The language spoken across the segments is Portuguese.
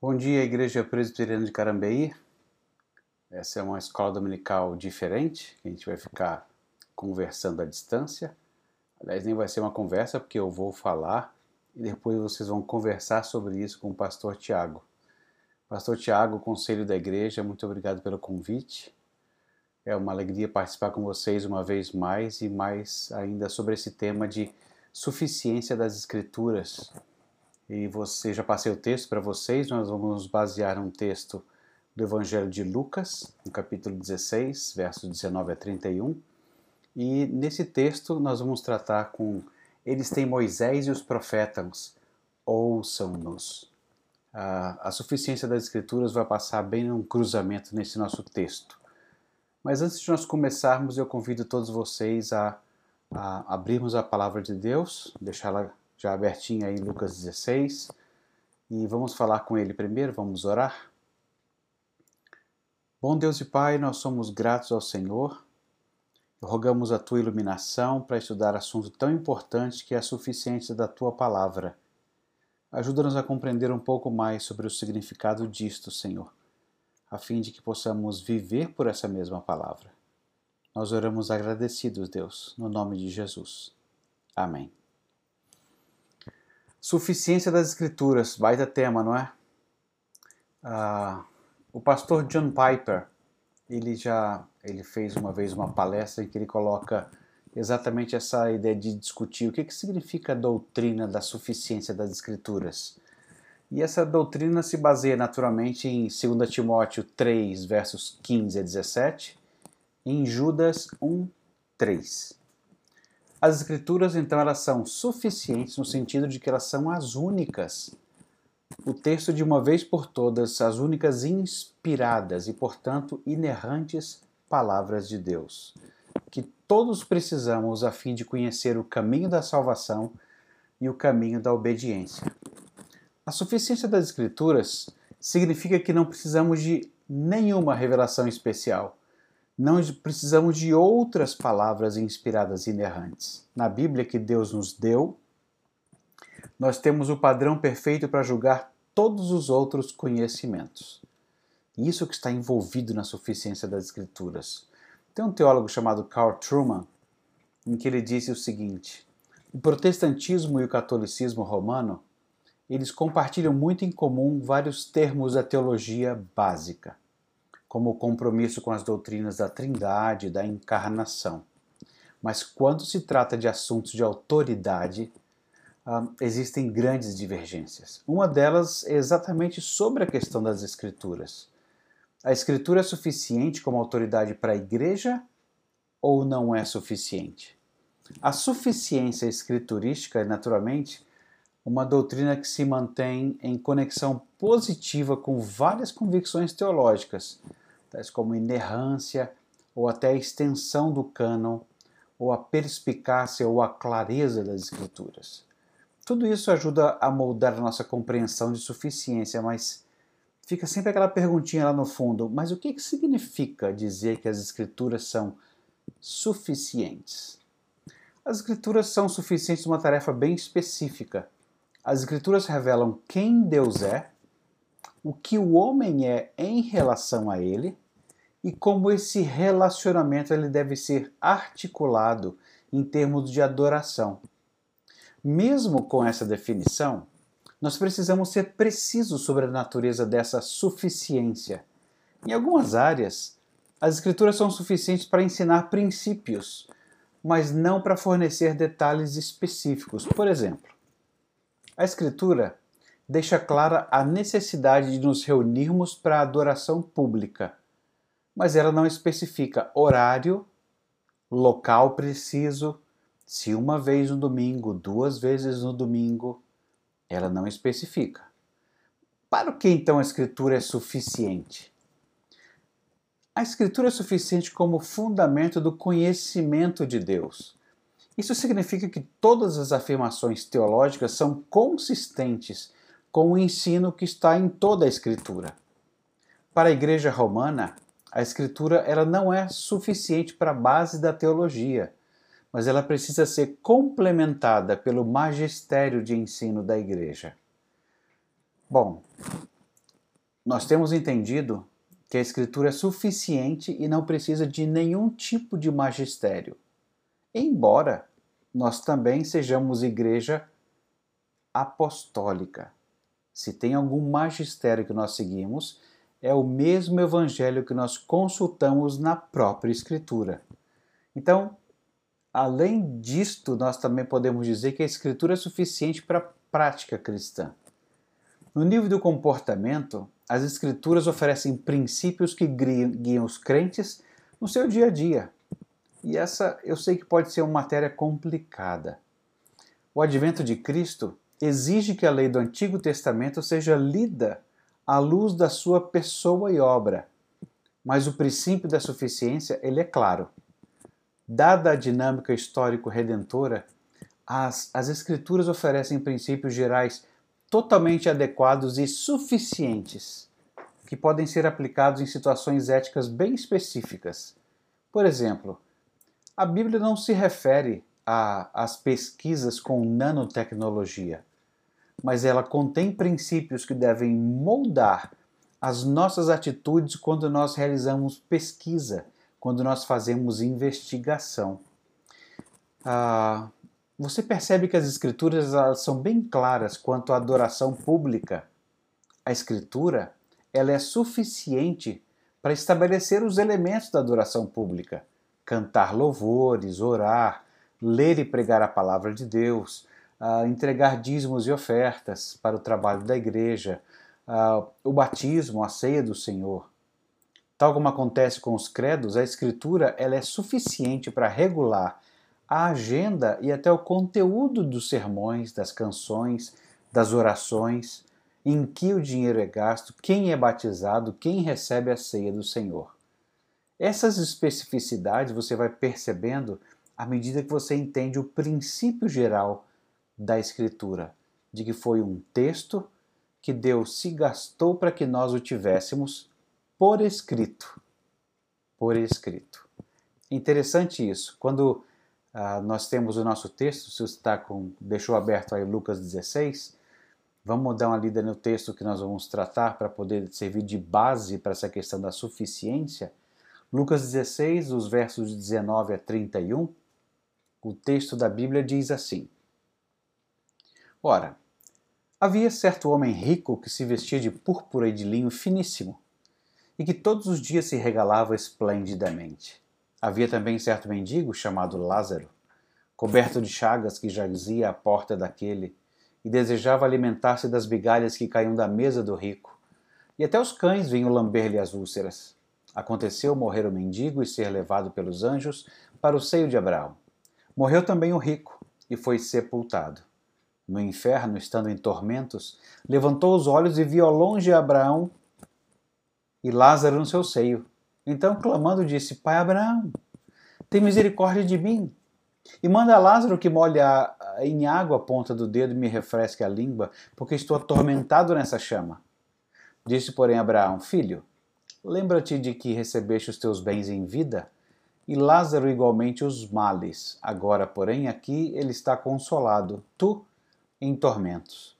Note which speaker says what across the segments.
Speaker 1: Bom dia, Igreja Presbiteriana de Carambeí. Essa é uma escola dominical diferente, a gente vai ficar conversando à distância. Aliás, nem vai ser uma conversa, porque eu vou falar e depois vocês vão conversar sobre isso com o pastor Tiago. Pastor Tiago, Conselho da Igreja, muito obrigado pelo convite. É uma alegria participar com vocês uma vez mais e mais ainda sobre esse tema de suficiência das Escrituras e você já passei o texto para vocês, nós vamos basear num texto do Evangelho de Lucas, no capítulo 16, versos 19 a 31. E nesse texto nós vamos tratar com eles têm Moisés e os profetas, ouçam-nos. A, a suficiência das Escrituras vai passar bem num cruzamento nesse nosso texto. Mas antes de nós começarmos, eu convido todos vocês a, a abrirmos a palavra de Deus, deixá-la já abertinha aí Lucas 16. E vamos falar com ele primeiro, vamos orar. Bom Deus e Pai, nós somos gratos ao Senhor. Rogamos a tua iluminação para estudar assunto tão importante que é a suficiência da tua palavra. Ajuda-nos a compreender um pouco mais sobre o significado disto, Senhor, a fim de que possamos viver por essa mesma palavra. Nós oramos agradecidos, Deus, no nome de Jesus. Amém. Suficiência das Escrituras, baita tema, não é? Ah, o pastor John Piper, ele já ele fez uma vez uma palestra em que ele coloca exatamente essa ideia de discutir o que, que significa a doutrina da suficiência das Escrituras. E essa doutrina se baseia naturalmente em 2 Timóteo 3, versos 15 a 17, e em Judas 1, 3. As escrituras, então, elas são suficientes no sentido de que elas são as únicas. O texto, de uma vez por todas, as únicas inspiradas e, portanto, inerrantes palavras de Deus, que todos precisamos a fim de conhecer o caminho da salvação e o caminho da obediência. A suficiência das Escrituras significa que não precisamos de nenhuma revelação especial não precisamos de outras palavras inspiradas inerrantes. Na Bíblia que Deus nos deu, nós temos o padrão perfeito para julgar todos os outros conhecimentos. Isso que está envolvido na suficiência das Escrituras. Tem um teólogo chamado Carl Truman, em que ele disse o seguinte: o protestantismo e o catolicismo romano, eles compartilham muito em comum vários termos da teologia básica como o compromisso com as doutrinas da Trindade e da encarnação. Mas quando se trata de assuntos de autoridade, uh, existem grandes divergências. Uma delas é exatamente sobre a questão das Escrituras. A Escritura é suficiente como autoridade para a igreja ou não é suficiente? A suficiência escriturística naturalmente, uma doutrina que se mantém em conexão positiva com várias convicções teológicas, tais como inerrância ou até a extensão do cânon, ou a perspicácia ou a clareza das escrituras. Tudo isso ajuda a moldar a nossa compreensão de suficiência, mas fica sempre aquela perguntinha lá no fundo: mas o que, que significa dizer que as escrituras são suficientes? As escrituras são suficientes uma tarefa bem específica. As escrituras revelam quem Deus é, o que o homem é em relação a ele e como esse relacionamento ele deve ser articulado em termos de adoração. Mesmo com essa definição, nós precisamos ser precisos sobre a natureza dessa suficiência. Em algumas áreas, as escrituras são suficientes para ensinar princípios, mas não para fornecer detalhes específicos. Por exemplo, a escritura deixa clara a necessidade de nos reunirmos para a adoração pública, mas ela não especifica horário, local preciso, se uma vez no domingo, duas vezes no domingo, ela não especifica. Para o que então a Escritura é suficiente? A Escritura é suficiente como fundamento do conhecimento de Deus. Isso significa que todas as afirmações teológicas são consistentes com o ensino que está em toda a Escritura. Para a Igreja Romana, a Escritura ela não é suficiente para a base da teologia, mas ela precisa ser complementada pelo magistério de ensino da Igreja. Bom, nós temos entendido que a Escritura é suficiente e não precisa de nenhum tipo de magistério. Embora nós também sejamos igreja apostólica. Se tem algum magistério que nós seguimos, é o mesmo evangelho que nós consultamos na própria Escritura. Então, além disto, nós também podemos dizer que a Escritura é suficiente para a prática cristã. No nível do comportamento, as Escrituras oferecem princípios que guiam os crentes no seu dia a dia. E essa eu sei que pode ser uma matéria complicada. O advento de Cristo exige que a lei do Antigo Testamento seja lida à luz da sua pessoa e obra. Mas o princípio da suficiência, ele é claro. Dada a dinâmica histórico-redentora, as, as Escrituras oferecem princípios gerais totalmente adequados e suficientes, que podem ser aplicados em situações éticas bem específicas. Por exemplo, a Bíblia não se refere às pesquisas com nanotecnologia mas ela contém princípios que devem moldar as nossas atitudes quando nós realizamos pesquisa, quando nós fazemos investigação. Ah, você percebe que as escrituras são bem claras quanto à adoração pública. A escritura ela é suficiente para estabelecer os elementos da adoração pública: cantar louvores, orar, ler e pregar a palavra de Deus, uh, entregar dízimos e ofertas para o trabalho da igreja, uh, o batismo, a ceia do Senhor. Tal como acontece com os credos, a Escritura ela é suficiente para regular a agenda e até o conteúdo dos sermões, das canções, das orações, em que o dinheiro é gasto, quem é batizado, quem recebe a ceia do Senhor. Essas especificidades você vai percebendo à medida que você entende o princípio geral da Escritura, de que foi um texto que Deus se gastou para que nós o tivéssemos por escrito. Por escrito. Interessante isso. Quando ah, nós temos o nosso texto, se você está com, deixou aberto aí Lucas 16, vamos dar uma lida no texto que nós vamos tratar para poder servir de base para essa questão da suficiência. Lucas 16, os versos 19 a 31, o texto da Bíblia diz assim: Ora, havia certo homem rico que se vestia de púrpura e de linho finíssimo, e que todos os dias se regalava esplendidamente. Havia também certo mendigo chamado Lázaro, coberto de chagas que jazia à porta daquele, e desejava alimentar-se das migalhas que caíam da mesa do rico. E até os cães vinham lamber-lhe as úlceras. Aconteceu morrer o mendigo e ser levado pelos anjos para o seio de Abraão. Morreu também o rico e foi sepultado no inferno, estando em tormentos, levantou os olhos e viu ao longe Abraão e Lázaro no seu seio. Então, clamando, disse: Pai Abraão, tem misericórdia de mim. E manda a Lázaro que molhe em água a ponta do dedo e me refresque a língua, porque estou atormentado nessa chama. Disse, porém, Abraão: Filho, lembra-te de que recebeste os teus bens em vida, e Lázaro igualmente os males. Agora, porém, aqui ele está consolado, tu em tormentos.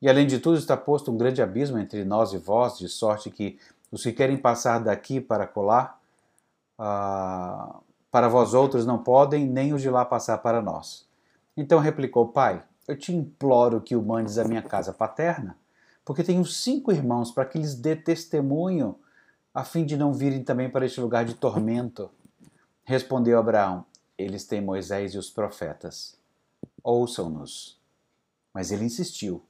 Speaker 1: E além de tudo está posto um grande abismo entre nós e vós, de sorte que os que querem passar daqui para colar, ah, para vós outros não podem, nem os de lá passar para nós. Então replicou, Pai, eu te imploro que o mandes à minha casa paterna, porque tenho cinco irmãos para que lhes dê testemunho, a fim de não virem também para este lugar de tormento. Respondeu Abraão, eles têm Moisés e os profetas. Ouçam-nos. Mas ele insistiu: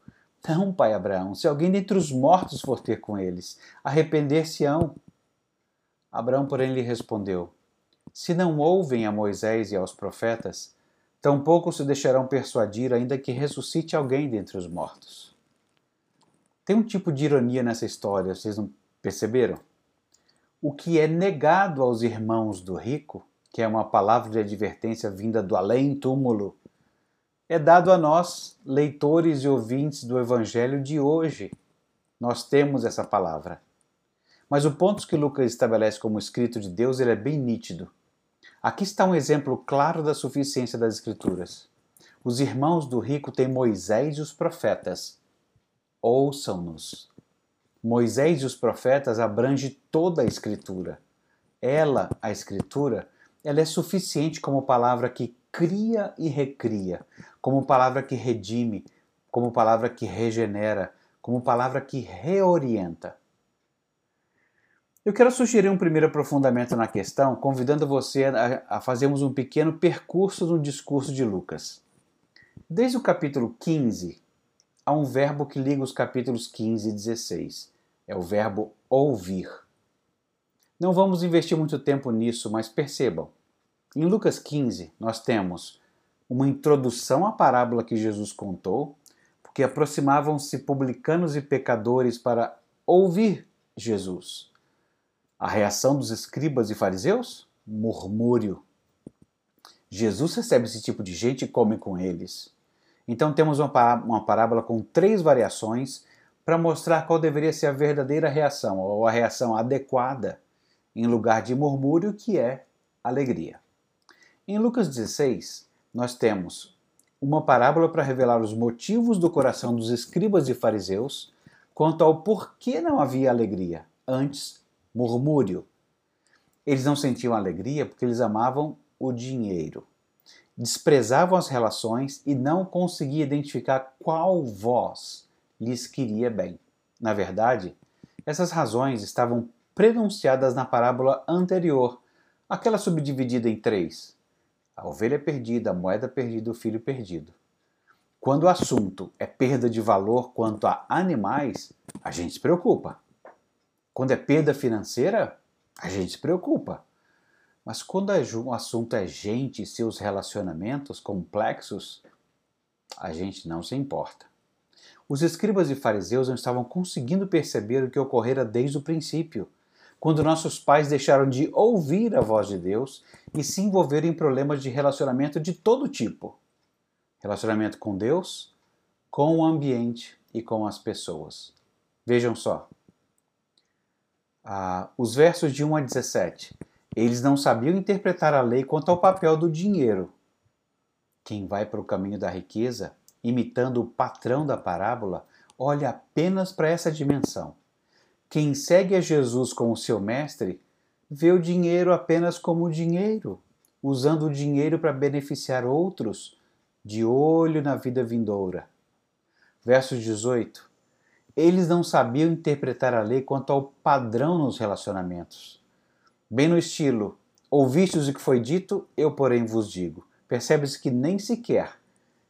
Speaker 1: Não, pai Abraão, se alguém dentre os mortos for ter com eles, arrepender-se-ão. Abraão, porém, lhe respondeu: Se não ouvem a Moisés e aos profetas, tampouco se deixarão persuadir, ainda que ressuscite alguém dentre os mortos. Tem um tipo de ironia nessa história, vocês não perceberam? O que é negado aos irmãos do rico, que é uma palavra de advertência vinda do além-túmulo, é dado a nós, leitores e ouvintes do Evangelho de hoje. Nós temos essa palavra. Mas o ponto que Lucas estabelece como escrito de Deus ele é bem nítido. Aqui está um exemplo claro da suficiência das Escrituras. Os irmãos do rico têm Moisés e os profetas. Ouçam-nos. Moisés e os profetas abrange toda a Escritura. Ela, a Escritura, ela é suficiente como palavra que cria e recria, como palavra que redime, como palavra que regenera, como palavra que reorienta. Eu quero sugerir um primeiro aprofundamento na questão, convidando você a, a fazermos um pequeno percurso no discurso de Lucas. Desde o capítulo 15, há um verbo que liga os capítulos 15 e 16. É o verbo ouvir. Não vamos investir muito tempo nisso, mas percebam. Em Lucas 15, nós temos uma introdução à parábola que Jesus contou, porque aproximavam-se publicanos e pecadores para ouvir Jesus. A reação dos escribas e fariseus? Murmúrio. Jesus recebe esse tipo de gente e come com eles. Então temos uma parábola com três variações para mostrar qual deveria ser a verdadeira reação, ou a reação adequada em lugar de murmúrio, que é alegria. Em Lucas 16, nós temos uma parábola para revelar os motivos do coração dos escribas e fariseus quanto ao porquê não havia alegria, antes murmúrio. Eles não sentiam alegria porque eles amavam o dinheiro, desprezavam as relações e não conseguiam identificar qual voz lhes queria bem. Na verdade, essas razões estavam prenunciadas na parábola anterior, aquela subdividida em três: a ovelha perdida, a moeda perdida, o filho perdido. Quando o assunto é perda de valor quanto a animais, a gente se preocupa. Quando é perda financeira, a gente se preocupa. Mas quando o assunto é gente e seus relacionamentos complexos, a gente não se importa. Os escribas e fariseus não estavam conseguindo perceber o que ocorrera desde o princípio quando nossos pais deixaram de ouvir a voz de Deus e se envolveram em problemas de relacionamento de todo tipo relacionamento com Deus, com o ambiente e com as pessoas. Vejam só. Ah, os versos de 1 a 17. Eles não sabiam interpretar a lei quanto ao papel do dinheiro. Quem vai para o caminho da riqueza, imitando o patrão da parábola, olha apenas para essa dimensão. Quem segue a Jesus como seu mestre vê o dinheiro apenas como dinheiro, usando o dinheiro para beneficiar outros, de olho na vida vindoura. Verso 18. Eles não sabiam interpretar a lei quanto ao padrão nos relacionamentos. Bem no estilo: Ouvistes o que foi dito, eu, porém, vos digo. Percebe-se que nem sequer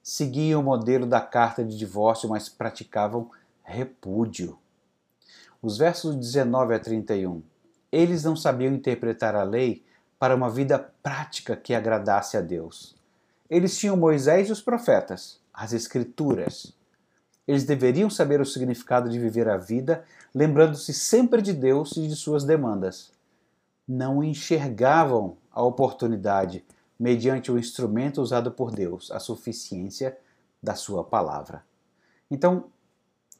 Speaker 1: seguiam o modelo da carta de divórcio, mas praticavam repúdio. Os versos 19 a 31. Eles não sabiam interpretar a lei para uma vida prática que agradasse a Deus. Eles tinham Moisés e os profetas, as Escrituras. Eles deveriam saber o significado de viver a vida, lembrando-se sempre de Deus e de suas demandas. Não enxergavam a oportunidade mediante o instrumento usado por Deus, a suficiência da sua palavra. Então,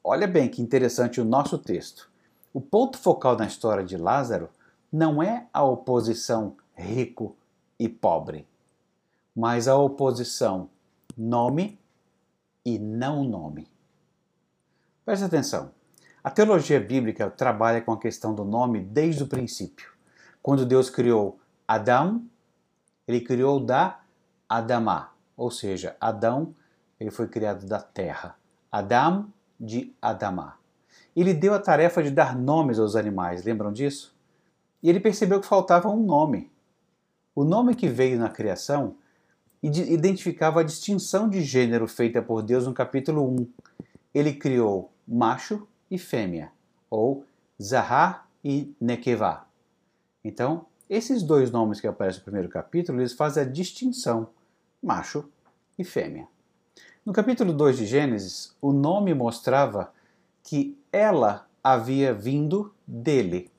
Speaker 1: olha bem que interessante o nosso texto. O ponto focal na história de Lázaro não é a oposição rico e pobre, mas a oposição nome e não nome. Preste atenção. A teologia bíblica trabalha com a questão do nome desde o princípio. Quando Deus criou Adão, ele criou da Adamá, ou seja, Adão, ele foi criado da terra. Adam de Adamá ele deu a tarefa de dar nomes aos animais, lembram disso? E ele percebeu que faltava um nome. O nome que veio na criação identificava a distinção de gênero feita por Deus no capítulo 1. Ele criou macho e fêmea, ou Zahar e Nekevá. Então, esses dois nomes que aparecem no primeiro capítulo, eles fazem a distinção macho e fêmea. No capítulo 2 de Gênesis, o nome mostrava que ela havia vindo dele.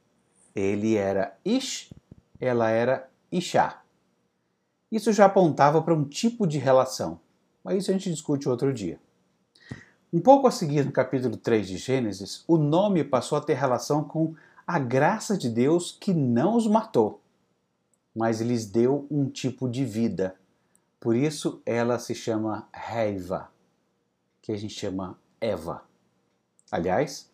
Speaker 1: Ele era Ish, ela era Ishá. Isso já apontava para um tipo de relação, mas isso a gente discute outro dia. Um pouco a seguir, no capítulo 3 de Gênesis, o nome passou a ter relação com a graça de Deus que não os matou, mas lhes deu um tipo de vida. Por isso ela se chama Reiva, que a gente chama Eva. Aliás,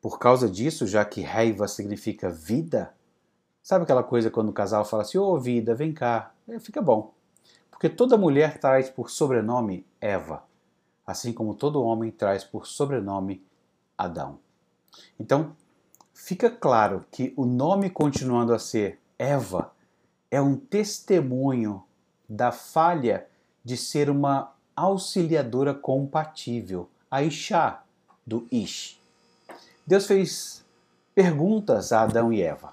Speaker 1: Por causa disso, já que Reiva significa vida, sabe aquela coisa quando o casal fala assim: Ô oh, vida, vem cá, é, fica bom. Porque toda mulher traz por sobrenome Eva, assim como todo homem traz por sobrenome Adão. Então, fica claro que o nome continuando a ser Eva é um testemunho da falha de ser uma auxiliadora compatível, a Isha do Ish. Deus fez perguntas a Adão e Eva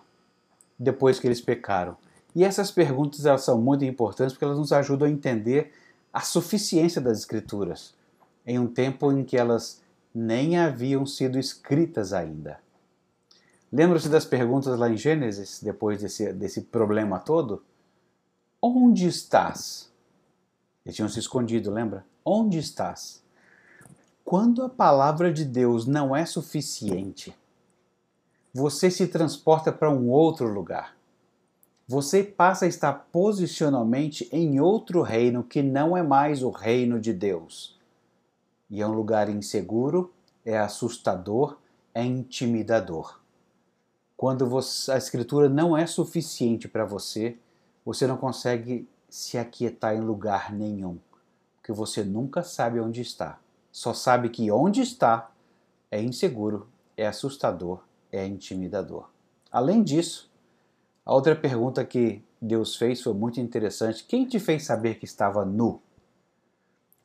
Speaker 1: depois que eles pecaram. E essas perguntas elas são muito importantes porque elas nos ajudam a entender a suficiência das Escrituras em um tempo em que elas nem haviam sido escritas ainda. Lembra-se das perguntas lá em Gênesis, depois desse, desse problema todo? Onde estás? Eles tinham se escondido, lembra? Onde estás? Quando a palavra de Deus não é suficiente, você se transporta para um outro lugar. Você passa a estar posicionalmente em outro reino que não é mais o reino de Deus. E é um lugar inseguro, é assustador, é intimidador. Quando você, a escritura não é suficiente para você, você não consegue se aquietar em lugar nenhum, porque você nunca sabe onde está. Só sabe que onde está é inseguro, é assustador, é intimidador. Além disso, a outra pergunta que Deus fez foi muito interessante: quem te fez saber que estava nu?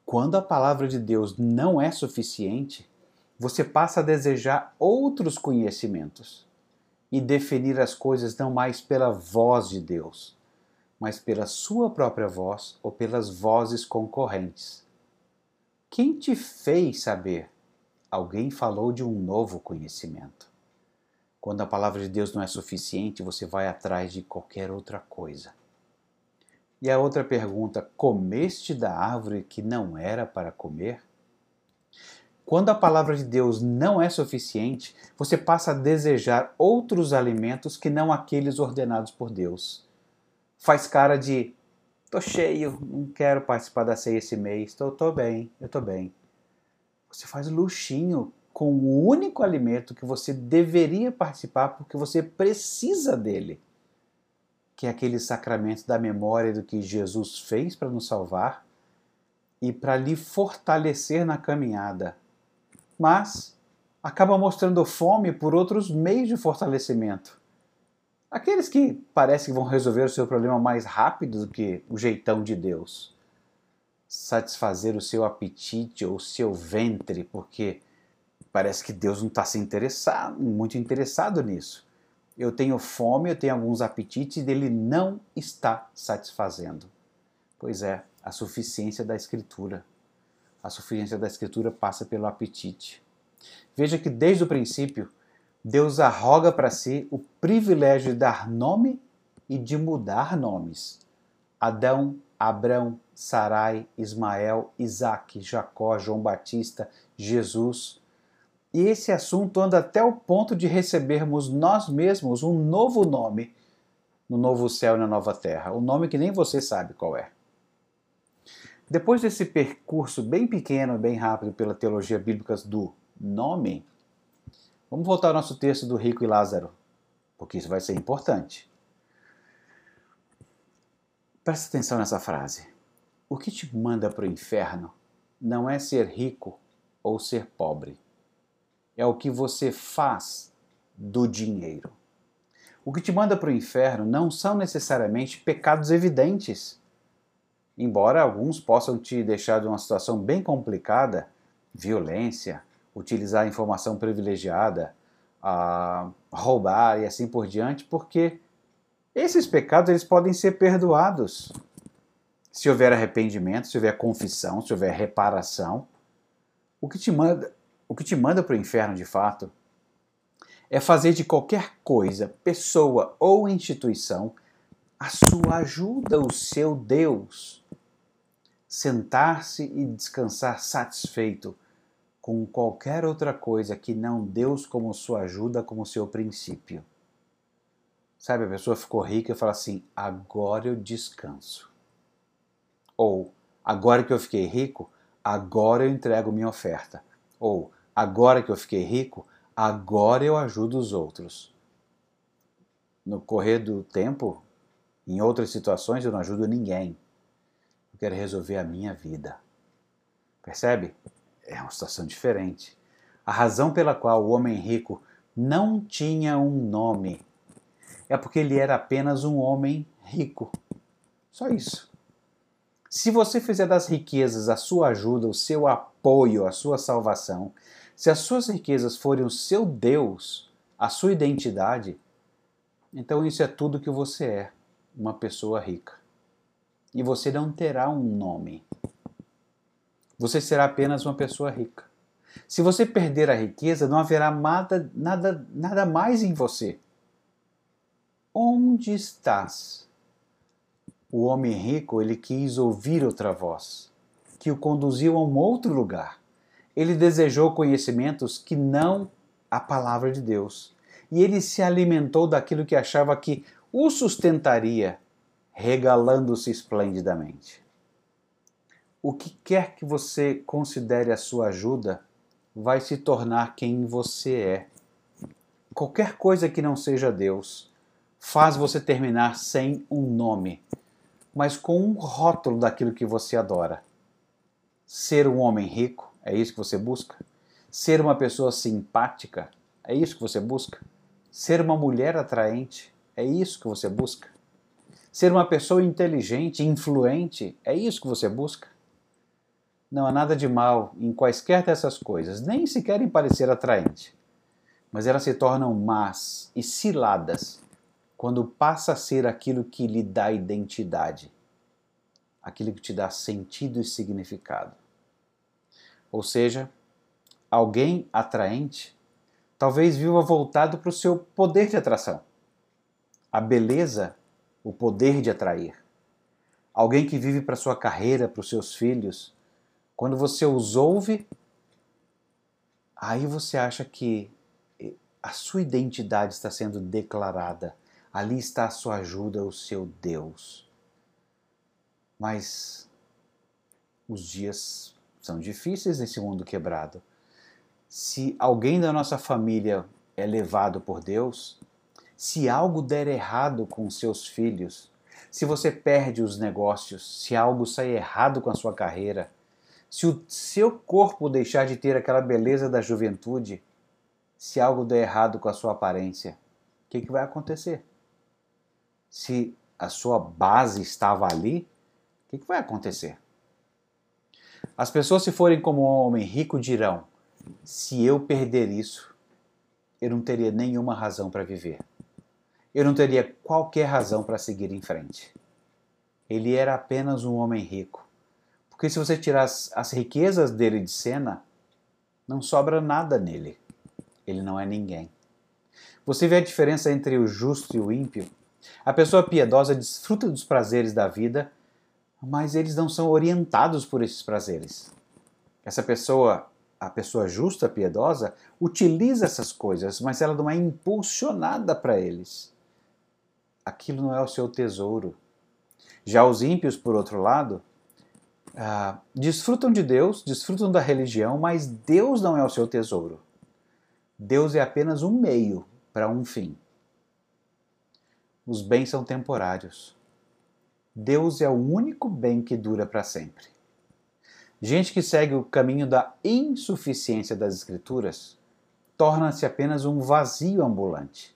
Speaker 1: Quando a palavra de Deus não é suficiente, você passa a desejar outros conhecimentos e definir as coisas não mais pela voz de Deus, mas pela sua própria voz ou pelas vozes concorrentes. Quem te fez saber? Alguém falou de um novo conhecimento. Quando a palavra de Deus não é suficiente, você vai atrás de qualquer outra coisa. E a outra pergunta: comeste da árvore que não era para comer? Quando a palavra de Deus não é suficiente, você passa a desejar outros alimentos que não aqueles ordenados por Deus. Faz cara de tô cheio, não quero participar da ceia esse mês, tô, tô bem, eu tô bem. Você faz luxinho com o único alimento que você deveria participar porque você precisa dele, que é aquele sacramento da memória do que Jesus fez para nos salvar e para lhe fortalecer na caminhada mas acaba mostrando fome por outros meios de fortalecimento. Aqueles que parecem que vão resolver o seu problema mais rápido do que o jeitão de Deus. Satisfazer o seu apetite ou o seu ventre, porque parece que Deus não está se interessado, muito interessado nisso. Eu tenho fome, eu tenho alguns apetites e ele não está satisfazendo. Pois é, a suficiência da Escritura. A suficiência da Escritura passa pelo apetite. Veja que desde o princípio, Deus arroga para si o privilégio de dar nome e de mudar nomes. Adão, Abrão, Sarai, Ismael, Isaac, Jacó, João Batista, Jesus. E esse assunto anda até o ponto de recebermos nós mesmos um novo nome no novo céu e na nova terra, um nome que nem você sabe qual é. Depois desse percurso bem pequeno bem rápido pela teologia bíblica do nome, vamos voltar ao nosso texto do rico e Lázaro, porque isso vai ser importante. Presta atenção nessa frase. O que te manda para o inferno não é ser rico ou ser pobre. É o que você faz do dinheiro. O que te manda para o inferno não são necessariamente pecados evidentes embora alguns possam te deixar de uma situação bem complicada, violência, utilizar informação privilegiada, a roubar e assim por diante, porque esses pecados eles podem ser perdoados se houver arrependimento, se houver confissão, se houver reparação. O que te manda, o que te manda para o inferno de fato é fazer de qualquer coisa, pessoa ou instituição a sua ajuda, o seu Deus sentar-se e descansar satisfeito com qualquer outra coisa que não Deus como sua ajuda, como seu princípio. Sabe, a pessoa ficou rica e fala assim: agora eu descanso. Ou, agora que eu fiquei rico, agora eu entrego minha oferta. Ou, agora que eu fiquei rico, agora eu ajudo os outros. No correr do tempo, em outras situações, eu não ajudo ninguém. Eu quero resolver a minha vida. Percebe? É uma situação diferente. A razão pela qual o homem rico não tinha um nome é porque ele era apenas um homem rico. Só isso. Se você fizer das riquezas a sua ajuda, o seu apoio, a sua salvação, se as suas riquezas forem o seu Deus, a sua identidade, então isso é tudo que você é, uma pessoa rica. E você não terá um nome. Você será apenas uma pessoa rica. Se você perder a riqueza, não haverá nada, nada, nada mais em você. Onde estás? o homem rico ele quis ouvir outra voz, que o conduziu a um outro lugar. Ele desejou conhecimentos que não a palavra de Deus. E ele se alimentou daquilo que achava que o sustentaria, regalando-se esplendidamente. O que quer que você considere a sua ajuda vai se tornar quem você é. Qualquer coisa que não seja Deus faz você terminar sem um nome, mas com um rótulo daquilo que você adora. Ser um homem rico, é isso que você busca? Ser uma pessoa simpática, é isso que você busca? Ser uma mulher atraente, é isso que você busca? Ser uma pessoa inteligente, influente, é isso que você busca? Não há nada de mal em quaisquer dessas coisas, nem sequer em parecer atraente. Mas elas se tornam más e ciladas quando passa a ser aquilo que lhe dá identidade, aquilo que te dá sentido e significado. Ou seja, alguém atraente talvez viva voltado para o seu poder de atração, a beleza, o poder de atrair. Alguém que vive para sua carreira, para os seus filhos. Quando você os ouve, aí você acha que a sua identidade está sendo declarada Ali está a sua ajuda, o seu Deus. Mas os dias são difíceis nesse mundo quebrado. Se alguém da nossa família é levado por Deus, se algo der errado com seus filhos, se você perde os negócios, se algo sai errado com a sua carreira, se o seu corpo deixar de ter aquela beleza da juventude, se algo der errado com a sua aparência, o que, que vai acontecer? se a sua base estava ali, o que, que vai acontecer? As pessoas, se forem como um homem rico, dirão: se eu perder isso, eu não teria nenhuma razão para viver. Eu não teria qualquer razão para seguir em frente. Ele era apenas um homem rico. Porque se você tirar as, as riquezas dele de cena, não sobra nada nele. Ele não é ninguém. Você vê a diferença entre o justo e o ímpio? A pessoa piedosa desfruta dos prazeres da vida, mas eles não são orientados por esses prazeres. Essa pessoa, a pessoa justa, piedosa, utiliza essas coisas, mas ela não é impulsionada para eles. Aquilo não é o seu tesouro. Já os ímpios, por outro lado, ah, desfrutam de Deus, desfrutam da religião, mas Deus não é o seu tesouro. Deus é apenas um meio para um fim. Os bens são temporários. Deus é o único bem que dura para sempre. Gente que segue o caminho da insuficiência das Escrituras torna-se apenas um vazio ambulante.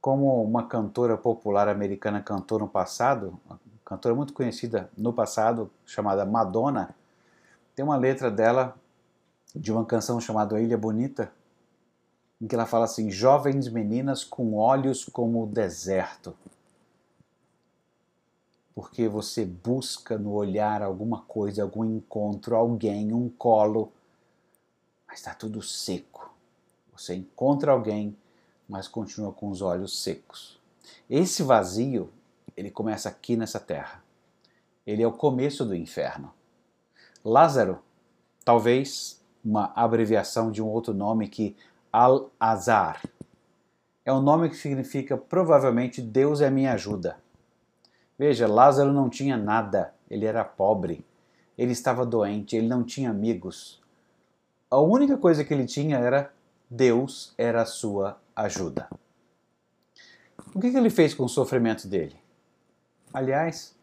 Speaker 1: Como uma cantora popular americana cantou no passado, uma cantora muito conhecida no passado, chamada Madonna, tem uma letra dela de uma canção chamada Ilha Bonita, em que ela fala assim: jovens meninas com olhos como o deserto. Porque você busca no olhar alguma coisa, algum encontro, alguém, um colo, mas está tudo seco. Você encontra alguém, mas continua com os olhos secos. Esse vazio, ele começa aqui nessa terra. Ele é o começo do inferno. Lázaro, talvez uma abreviação de um outro nome que Al-Azar. É um nome que significa provavelmente Deus é minha ajuda. Veja, Lázaro não tinha nada, ele era pobre, ele estava doente, ele não tinha amigos. A única coisa que ele tinha era Deus era a sua ajuda. O que, que ele fez com o sofrimento dele? Aliás,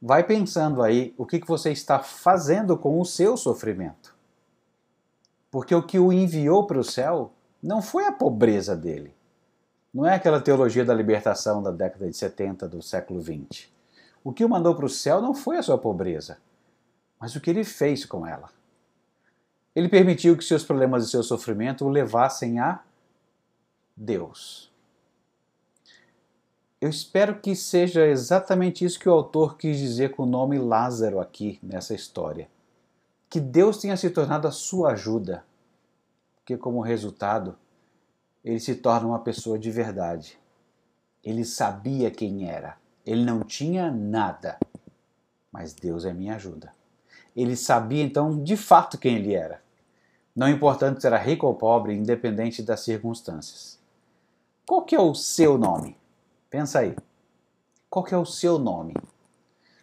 Speaker 1: vai pensando aí o que, que você está fazendo com o seu sofrimento. Porque o que o enviou para o céu não foi a pobreza dele. Não é aquela teologia da libertação da década de 70 do século 20. O que o mandou para o céu não foi a sua pobreza, mas o que ele fez com ela. Ele permitiu que seus problemas e seu sofrimento o levassem a Deus. Eu espero que seja exatamente isso que o autor quis dizer com o nome Lázaro aqui nessa história. Que Deus tenha se tornado a sua ajuda, porque como resultado, ele se torna uma pessoa de verdade. Ele sabia quem era. Ele não tinha nada, mas Deus é minha ajuda. Ele sabia então de fato quem ele era, não importando se era rico ou pobre, independente das circunstâncias. Qual que é o seu nome? Pensa aí. Qual que é o seu nome?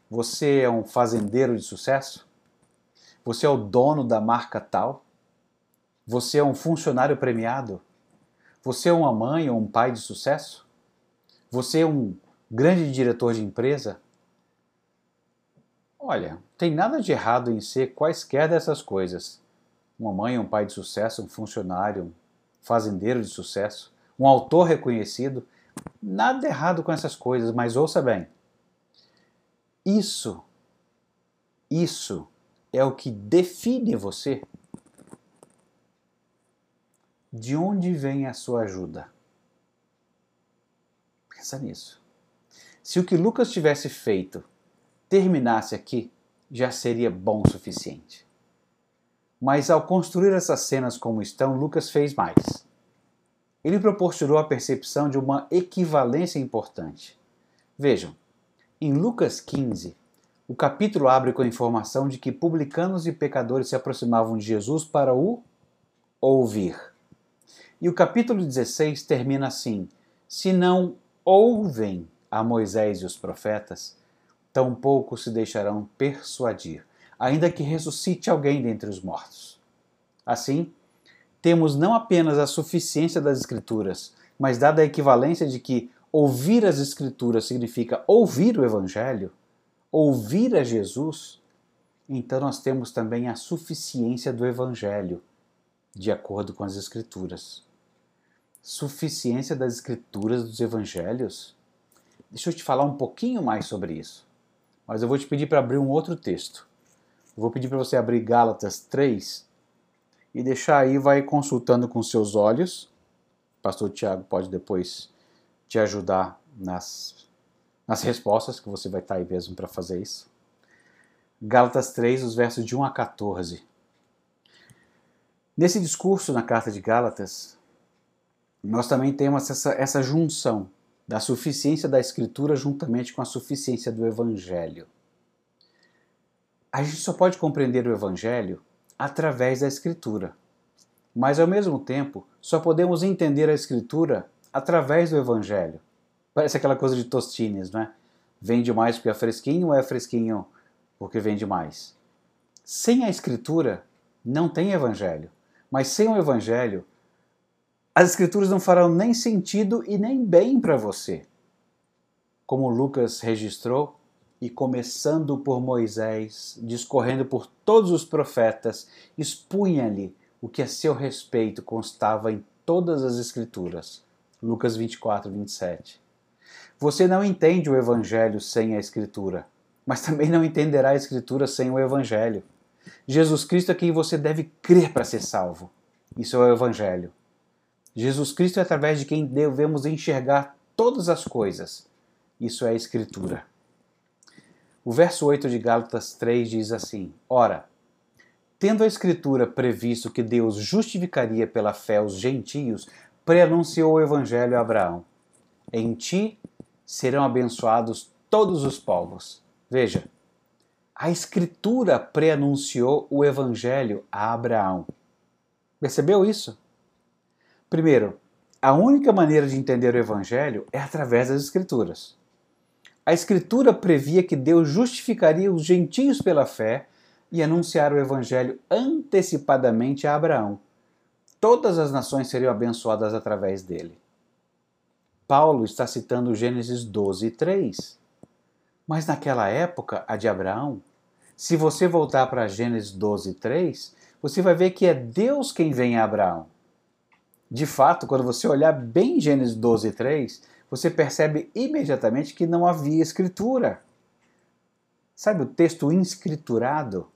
Speaker 1: Você é um fazendeiro de sucesso? Você é o dono da marca tal? Você é um funcionário premiado? Você é uma mãe ou um pai de sucesso? Você é um grande diretor de empresa? Olha, tem nada de errado em ser quaisquer dessas coisas. Uma mãe, um pai de sucesso, um funcionário, um fazendeiro de sucesso, um autor reconhecido. Nada errado com essas coisas, mas ouça bem. Isso, isso é o que define você. De onde vem a sua ajuda? Pensa nisso. Se o que Lucas tivesse feito terminasse aqui, já seria bom o suficiente. Mas ao construir essas cenas como estão, Lucas fez mais. Ele proporcionou a percepção de uma equivalência importante. Vejam, em Lucas 15, o capítulo abre com a informação de que publicanos e pecadores se aproximavam de Jesus para o ouvir. E o capítulo 16 termina assim: Se não ouvem a Moisés e os profetas, tampouco se deixarão persuadir, ainda que ressuscite alguém dentre os mortos. Assim, temos não apenas a suficiência das Escrituras, mas dada a equivalência de que ouvir as Escrituras significa ouvir o Evangelho, ouvir a Jesus, então nós temos também a suficiência do Evangelho, de acordo com as Escrituras. Suficiência das Escrituras dos Evangelhos? Deixa eu te falar um pouquinho mais sobre isso. Mas eu vou te pedir para abrir um outro texto. Eu vou pedir para você abrir Gálatas 3 e deixar aí, vai consultando com seus olhos. O pastor Tiago pode depois te ajudar nas, nas respostas, que você vai estar aí mesmo para fazer isso. Gálatas 3, os versos de 1 a 14. Nesse discurso na carta de Gálatas, nós também temos essa, essa junção da suficiência da Escritura juntamente com a suficiência do Evangelho. A gente só pode compreender o Evangelho através da Escritura, mas ao mesmo tempo só podemos entender a Escritura através do Evangelho. Parece aquela coisa de tostines, não é? Vende mais porque é fresquinho ou é fresquinho porque vende mais? Sem a Escritura não tem Evangelho, mas sem o Evangelho as escrituras não farão nem sentido e nem bem para você. Como Lucas registrou, e começando por Moisés, discorrendo por todos os profetas, expunha-lhe o que a seu respeito constava em todas as Escrituras. Lucas 24, 27. Você não entende o Evangelho sem a Escritura, mas também não entenderá a Escritura sem o Evangelho. Jesus Cristo é quem você deve crer para ser salvo. Isso é o Evangelho. Jesus Cristo é através de quem devemos enxergar todas as coisas. Isso é a Escritura. O verso 8 de Gálatas 3 diz assim: Ora, tendo a Escritura previsto que Deus justificaria pela fé os gentios, preanunciou o Evangelho a Abraão: Em ti serão abençoados todos os povos. Veja, a Escritura preanunciou o Evangelho a Abraão. Percebeu isso? Primeiro, a única maneira de entender o Evangelho é através das Escrituras. A Escritura previa que Deus justificaria os gentios pela fé e anunciar o Evangelho antecipadamente a Abraão. todas as nações seriam abençoadas através dele. Paulo está citando Gênesis 12, 3. Mas naquela época, a de Abraão, se você voltar para Gênesis 12, 3, você vai ver que é Deus quem vem a Abraão. De fato, quando você olhar bem Gênesis 12, 3, você percebe imediatamente que não havia escritura. Sabe o texto inscriturado?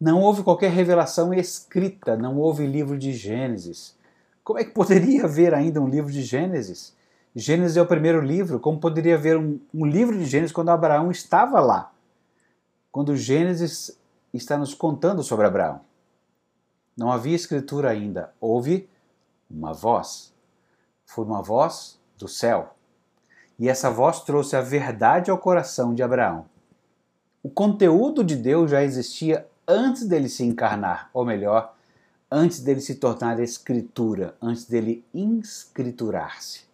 Speaker 1: Não houve qualquer revelação escrita, não houve livro de Gênesis. Como é que poderia haver ainda um livro de Gênesis? Gênesis é o primeiro livro, como poderia haver um, um livro de Gênesis quando Abraão estava lá? Quando Gênesis está nos contando sobre Abraão. Não havia escritura ainda, houve uma voz. Foi uma voz do céu. E essa voz trouxe a verdade ao coração de Abraão. O conteúdo de Deus já existia antes dele se encarnar, ou melhor, antes dele se tornar escritura, antes dele inscriturar-se.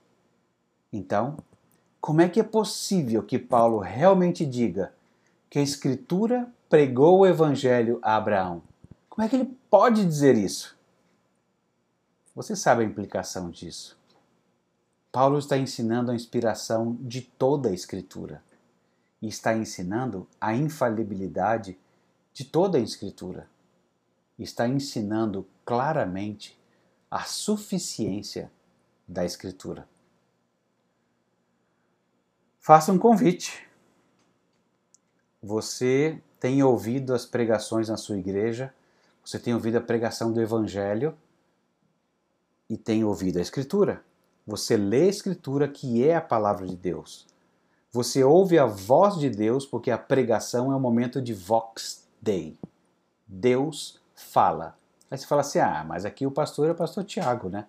Speaker 1: Então, como é que é possível que Paulo realmente diga que a escritura pregou o evangelho a Abraão? Como é que ele pode dizer isso? Você sabe a implicação disso. Paulo está ensinando a inspiração de toda a Escritura e está ensinando a infalibilidade de toda a Escritura. Está ensinando claramente a suficiência da Escritura. Faça um convite. Você tem ouvido as pregações na sua igreja, você tem ouvido a pregação do Evangelho e tem ouvido a Escritura. Você lê a Escritura, que é a palavra de Deus. Você ouve a voz de Deus, porque a pregação é um momento de vox dei. Deus fala. Aí você fala assim: ah, mas aqui o pastor é o pastor Tiago, né?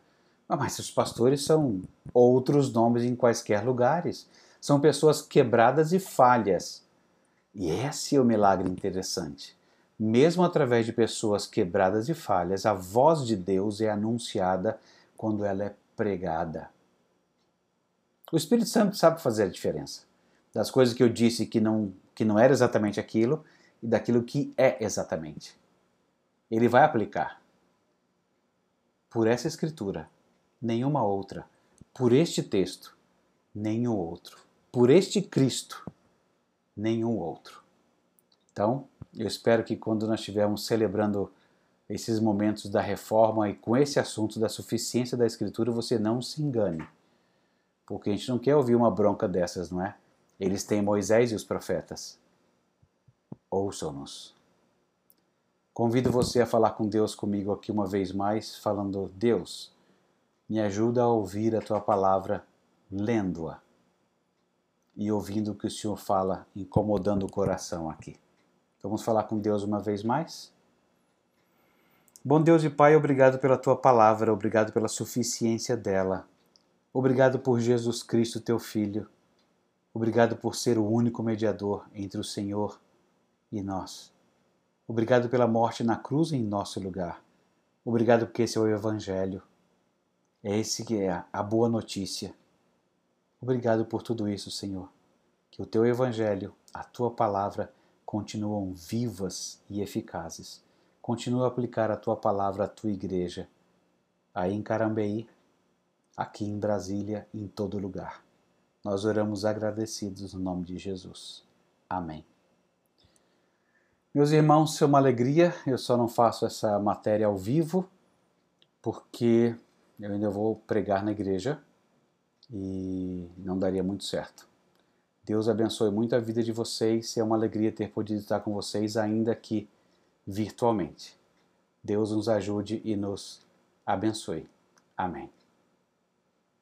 Speaker 1: Ah, mas os pastores são outros nomes em quaisquer lugares. São pessoas quebradas e falhas. E esse é o milagre interessante. Mesmo através de pessoas quebradas e falhas, a voz de Deus é anunciada quando ela é pregada. O Espírito Santo sabe fazer a diferença das coisas que eu disse que não, que não era exatamente aquilo e daquilo que é exatamente. Ele vai aplicar. Por essa escritura, nenhuma outra. Por este texto, nenhum outro. Por este Cristo, nenhum outro. Então, eu espero que quando nós estivermos celebrando esses momentos da reforma e com esse assunto da suficiência da Escritura, você não se engane. Porque a gente não quer ouvir uma bronca dessas, não é? Eles têm Moisés e os profetas. Ouçam-nos. Convido você a falar com Deus comigo aqui uma vez mais, falando: Deus, me ajuda a ouvir a tua palavra, lendo-a e ouvindo o que o Senhor fala, incomodando o coração aqui. Vamos falar com Deus uma vez mais? Bom Deus e Pai, obrigado pela tua palavra, obrigado pela suficiência dela. Obrigado por Jesus Cristo, teu Filho. Obrigado por ser o único mediador entre o Senhor e nós. Obrigado pela morte na cruz em nosso lugar. Obrigado porque esse é o Evangelho. É esse que é a boa notícia. Obrigado por tudo isso, Senhor. Que o teu Evangelho, a tua palavra, continuam vivas e eficazes continua a aplicar a tua palavra à tua igreja, aí em Carambeí, aqui em Brasília, em todo lugar. Nós oramos agradecidos no nome de Jesus. Amém. Meus irmãos, é uma alegria, eu só não faço essa matéria ao vivo, porque eu ainda vou pregar na igreja e não daria muito certo. Deus abençoe muito a vida de vocês, é uma alegria ter podido estar com vocês, ainda que virtualmente. Deus nos ajude e nos abençoe. Amém.